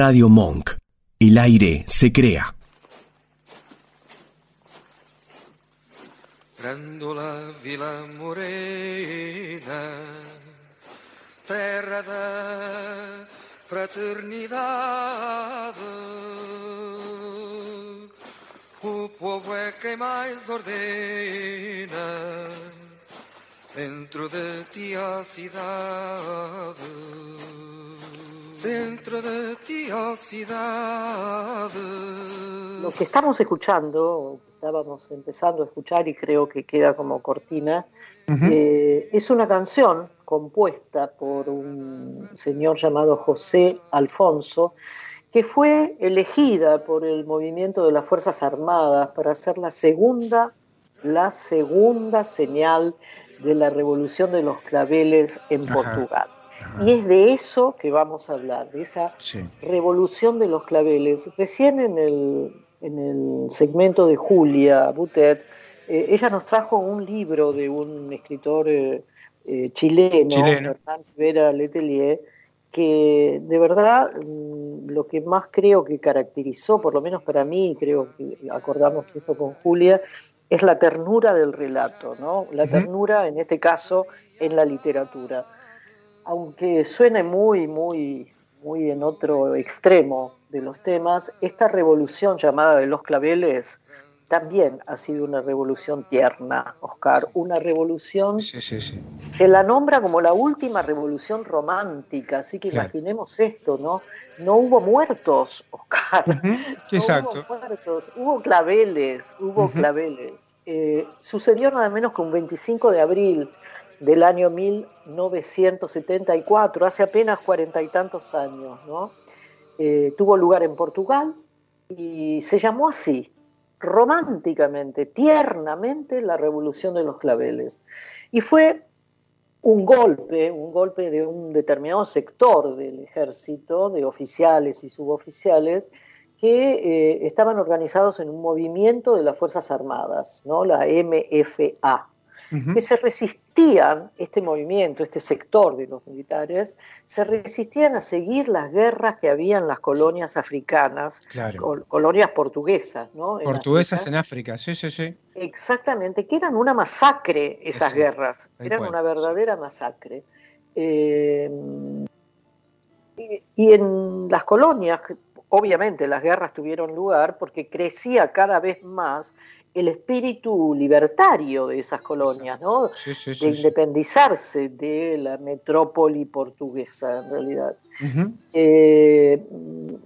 Radio Monk. El aire se crea. la Vila Morena, terra da fraternidade. O povo é quem mais ordena dentro de ti a cidade. Dentro de ti cidade. Lo que estamos escuchando, estábamos empezando a escuchar y creo que queda como cortina, eh, es una canción compuesta por un señor llamado José Alfonso, que fue elegida por el movimiento de las Fuerzas Armadas para ser la segunda, la segunda señal de la revolución de los claveles en Portugal. Y es de eso que vamos a hablar, de esa revolución de los claveles. Recién en el, en el segmento de Julia Butet, eh, ella nos trajo un libro de un escritor eh, eh, chileno, chileno, Hernán Vera Letelier, que de verdad mm, lo que más creo que caracterizó, por lo menos para mí, creo que acordamos esto con Julia, es la ternura del relato, ¿no? La ternura, en este caso, en la literatura. Aunque suene muy, muy, muy en otro extremo de los temas, esta revolución llamada de los claveles también ha sido una revolución tierna, Oscar, una revolución sí, se la nombra como la última revolución romántica, así que imaginemos esto, ¿no? No hubo muertos, Oscar. Exacto. Hubo muertos, hubo claveles, hubo claveles. Eh, sucedió nada menos que un 25 de abril del año 1974, hace apenas cuarenta y tantos años, ¿no? Eh, tuvo lugar en Portugal y se llamó así, románticamente, tiernamente, la revolución de los claveles. Y fue un golpe, un golpe de un determinado sector del ejército, de oficiales y suboficiales, que eh, estaban organizados en un movimiento de las Fuerzas Armadas, ¿no? la MFA que se resistían, este movimiento, este sector de los militares, se resistían a seguir las guerras que había en las colonias africanas, colonias portuguesas, ¿no? Portuguesas en África, sí, sí, sí. Exactamente, que eran una masacre esas guerras, eran una verdadera masacre. Eh, y en las colonias, obviamente las guerras tuvieron lugar porque crecía cada vez más el espíritu libertario de esas colonias, ¿no? de independizarse de la metrópoli portuguesa, en realidad. Eh,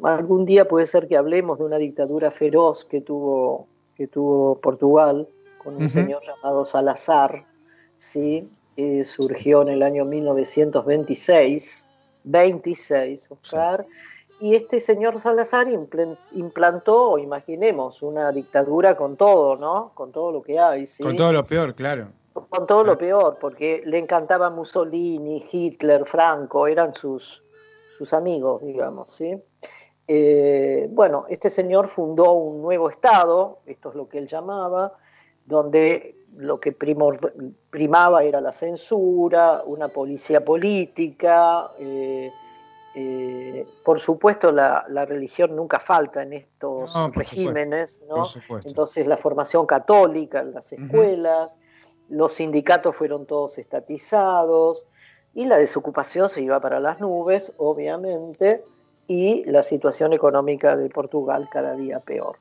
algún día puede ser que hablemos de una dictadura feroz que tuvo, que tuvo Portugal, con un señor llamado Salazar, ¿sí? Eh, surgió en el año 1926, 26, Oscar, y este señor Salazar implantó, imaginemos, una dictadura con todo, ¿no? Con todo lo que hay. Con todo lo peor, claro. Con todo lo peor, porque le encantaba Mussolini, Hitler, Franco, eran sus, sus amigos, digamos, ¿sí? Eh, bueno, este señor fundó un nuevo Estado, esto es lo que él llamaba, donde lo que primaba era la censura, una policía política, eh, eh, por supuesto, la, religión nunca falta en estos regímenes, ¿no? Entonces, la formación católica las escuelas, los sindicatos fueron todos estatizados y la desocupación se iba para las nubes, obviamente, y la situación económica de Portugal cada día peor.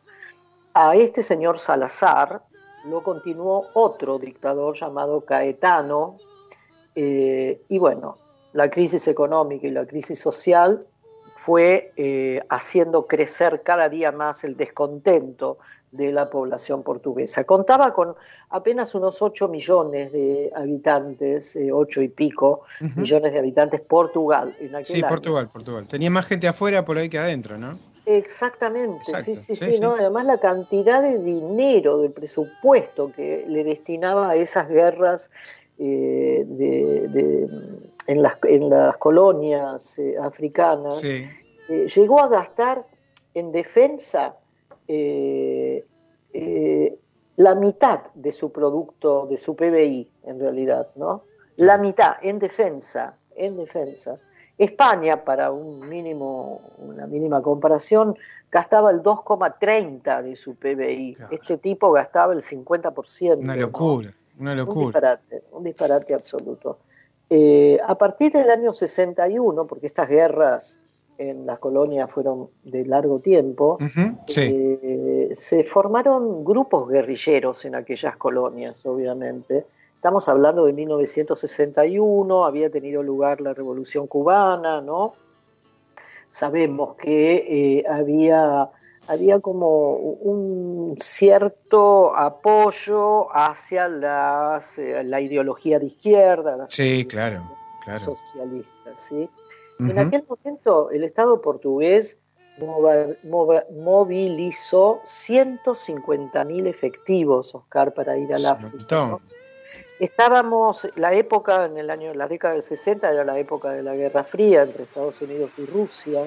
A este señor Salazar lo continuó otro dictador llamado Caetano, eh, y bueno, la crisis económica y la crisis social fue eh, haciendo crecer cada día más el descontento de la población portuguesa. Contaba con apenas unos 8 millones de habitantes, 8 eh, y pico millones de habitantes Portugal en aquel Sí, Portugal, Portugal. Tenía más gente afuera por ahí que adentro, ¿no? Exactamente, sí, sí, sí, ¿no? Además la cantidad de dinero, del presupuesto que le destinaba a esas guerras eh, de en las, en las colonias eh, africanas, eh, llegó a gastar en defensa eh, la mitad de su producto, de su PBI, en realidad, ¿no? La mitad en defensa, en defensa. España, para un mínimo, una mínima comparación, gastaba el 2,30 de su PBI. Este tipo gastaba el 50%. Una locura, una locura. Un disparate, un disparate absoluto. Eh, a partir del año 61, porque estas guerras en las colonias fueron de largo tiempo, eh, se formaron grupos guerrilleros en aquellas colonias, obviamente. Estamos hablando de 1961, había tenido lugar la Revolución Cubana, ¿no? Sabemos que eh, había, había como un cierto apoyo hacia las, eh, la ideología de izquierda, sí, claro, claro. socialistas, ¿sí? En aquel momento el Estado portugués movilizó 150.000 efectivos, Oscar, para ir al África. Estábamos, la época, en el año, la década del 60 era la época de la Guerra Fría entre Estados Unidos y Rusia.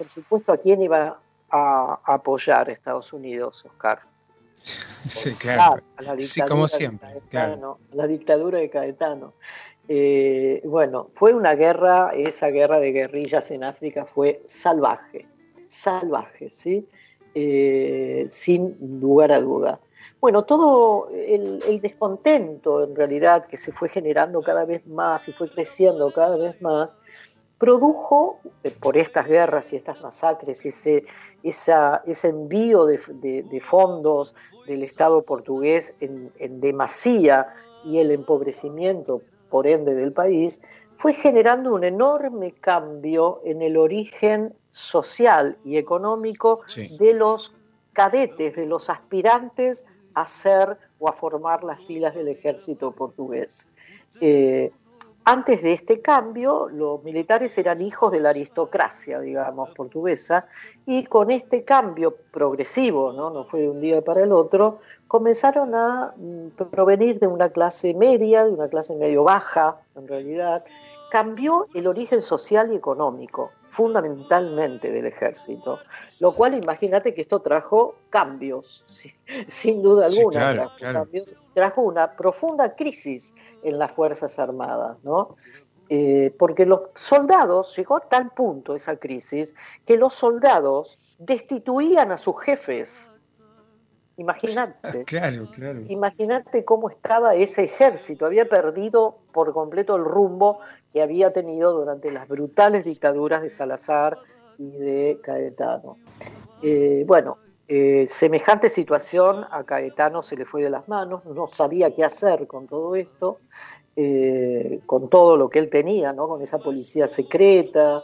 Por supuesto, ¿a quién iba a apoyar Estados Unidos, Oscar? Sí, claro. sí, como siempre. claro. La dictadura de Caetano. Eh, bueno, fue una guerra, esa guerra de guerrillas en África fue salvaje, salvaje, ¿sí? Eh, sin lugar a duda. Bueno, todo el, descontento en realidad que se fue generando cada vez más y fue creciendo cada vez más, produjo eh, por estas guerras y estas masacres, ese, ese envío de, fondos del Estado portugués en, en demasía y el empobrecimiento por ende del país, fue generando un enorme cambio en el origen social y económico de los cadetes, de los aspirantes a ser o a formar las filas del ejército portugués. Eh, antes de este cambio, los militares eran hijos de la aristocracia, digamos, portuguesa, y con este cambio progresivo, no, no fue de un día para el otro, comenzaron a mm, provenir de una clase media, de una clase medio baja, en realidad, cambió el origen social y económico fundamentalmente del ejército, lo cual imagínate que esto trajo cambios, sin duda alguna, trajo, una profunda crisis en las Fuerzas Armadas, ¿no? Eh, porque los soldados, llegó a tal punto esa crisis, que los soldados destituían a sus jefes Imagínate. Claro, claro. Imagínate cómo estaba ese ejército. Había perdido por completo el rumbo que había tenido durante las brutales dictaduras de Salazar y de Caetano. Eh, bueno, eh, semejante situación a Caetano se le fue de las manos, no sabía qué hacer con todo esto, eh, con todo lo que él tenía, ¿no? con esa policía secreta,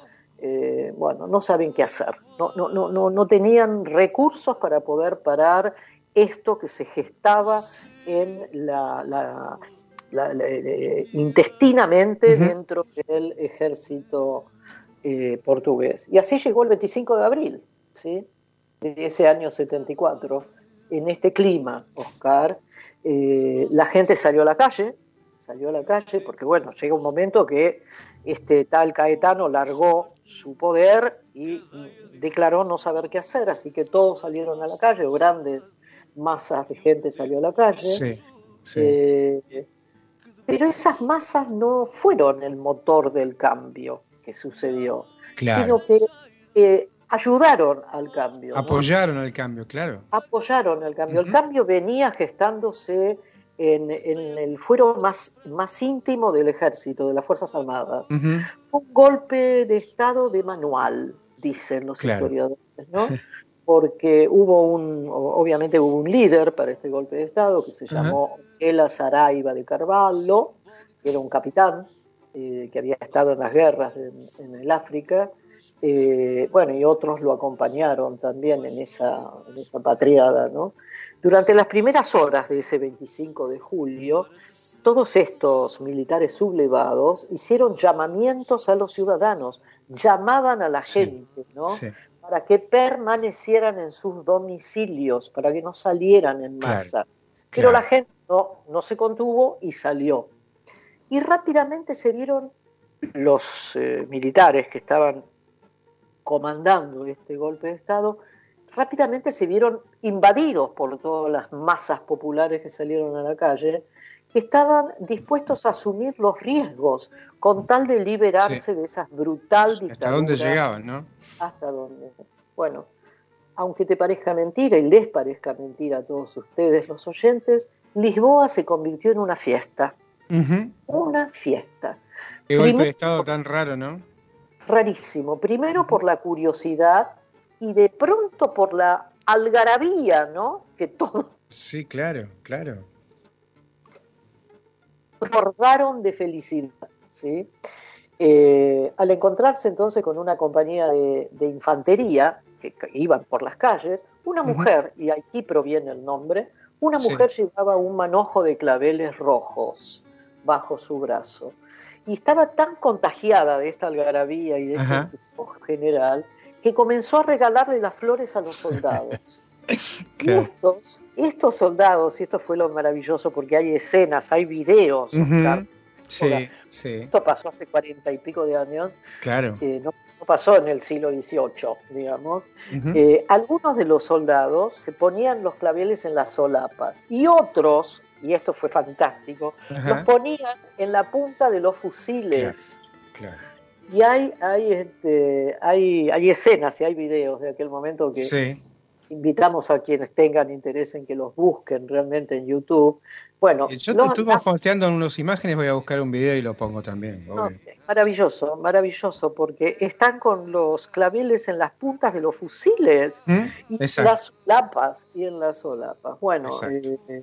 bueno, no saben qué hacer, no, no, no, no tenían recursos para poder parar esto que se gestaba en la, eh, intestinamente dentro del ejército eh, portugués. Y así llegó el 25 de abril, ¿sí? de ese año 74, en este clima, Oscar, eh, la gente salió a la calle, salió a la calle porque, bueno, llega un momento que este tal Caetano largó su poder y declaró no saber qué hacer, así que todos salieron a la calle, grandes masas de gente salió a la calle. Eh, pero esas masas no fueron el motor del cambio que sucedió, sino que ayudaron al cambio. Apoyaron al cambio, claro. Apoyaron al cambio. El cambio venía gestándose en, el fuero más, más íntimo del ejército, de las Fuerzas Armadas. Un golpe de Estado de manual, dicen los historiadores, ¿no? porque hubo un, obviamente hubo un líder para este golpe de Estado que se llamó Ela Saraiva de Carvalho, que era un capitán eh, que había estado en las guerras en, el África, eh, bueno, y otros lo acompañaron también en esa, en esa patriada, ¿no? Durante las primeras horas de ese 25 de julio, todos estos militares sublevados hicieron llamamientos a los ciudadanos, llamaban a la gente, ¿no? Para que permanecieran en sus domicilios, para que no salieran en masa. Pero la gente no, no se contuvo y salió. Y rápidamente se vieron los eh, militares que estaban comandando este golpe de Estado, rápidamente se vieron invadidos por todas las masas populares que salieron a la calle, estaban dispuestos a asumir los riesgos con tal de liberarse de esa brutal dictadura. Hasta dónde llegaban, ¿no? Hasta dónde. Bueno, aunque te parezca mentira y les parezca mentira a todos ustedes, los oyentes, Lisboa se convirtió en una fiesta. Una fiesta. Qué golpe de estado tan raro, ¿no? Rarísimo. Primero por la curiosidad y de pronto por la algarabía, ¿no? Que todo. Sí, claro, claro. Bordaron de felicidad, ¿sí? Eh, al encontrarse entonces con una compañía de, infantería que, iban por las calles, una mujer, y aquí proviene el nombre, una mujer llevaba un manojo de claveles rojos bajo su brazo. Y estaba tan contagiada de esta algarabía y de este general que comenzó a regalarle las flores a los soldados. y estos, estos soldados, y esto fue lo maravilloso porque hay escenas, hay videos, sí, sí. Esto pasó hace cuarenta y pico de años. Claro. no, pasó en el siglo XVIII, digamos. Eh, algunos de los soldados se ponían los claveles en las solapas y otros, y esto fue fantástico, los ponían en la punta de los fusiles. Claro. Y hay, hay, este, hay, hay escenas y hay videos de aquel momento que invitamos a quienes tengan interés en que los busquen realmente en YouTube. Bueno, yo te estuve posteando unas imágenes, voy a buscar un video y lo pongo también. maravilloso, maravilloso, porque están con los claveles en las puntas de los fusiles ¿Mm? y en las lapas y en las solapas. Bueno, eh,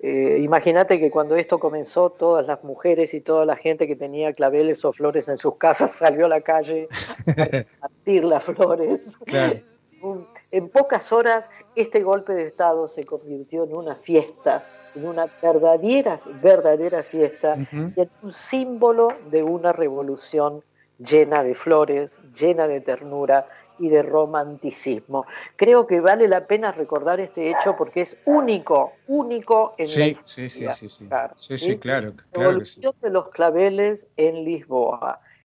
eh, imagínate que cuando esto comenzó, todas las mujeres y toda la gente que tenía claveles o flores en sus casas salió a la calle a partir las flores. En pocas horas, este golpe de Estado se convirtió en una fiesta en una verdadera, verdadera fiesta y en un símbolo de una revolución llena de flores, llena de ternura y de romanticismo. Creo que vale la pena recordar este hecho porque es único, único en sí, Sí, sí, sí, sí. Claro, sí, sí, claro. La revolución de los claveles en Lisboa.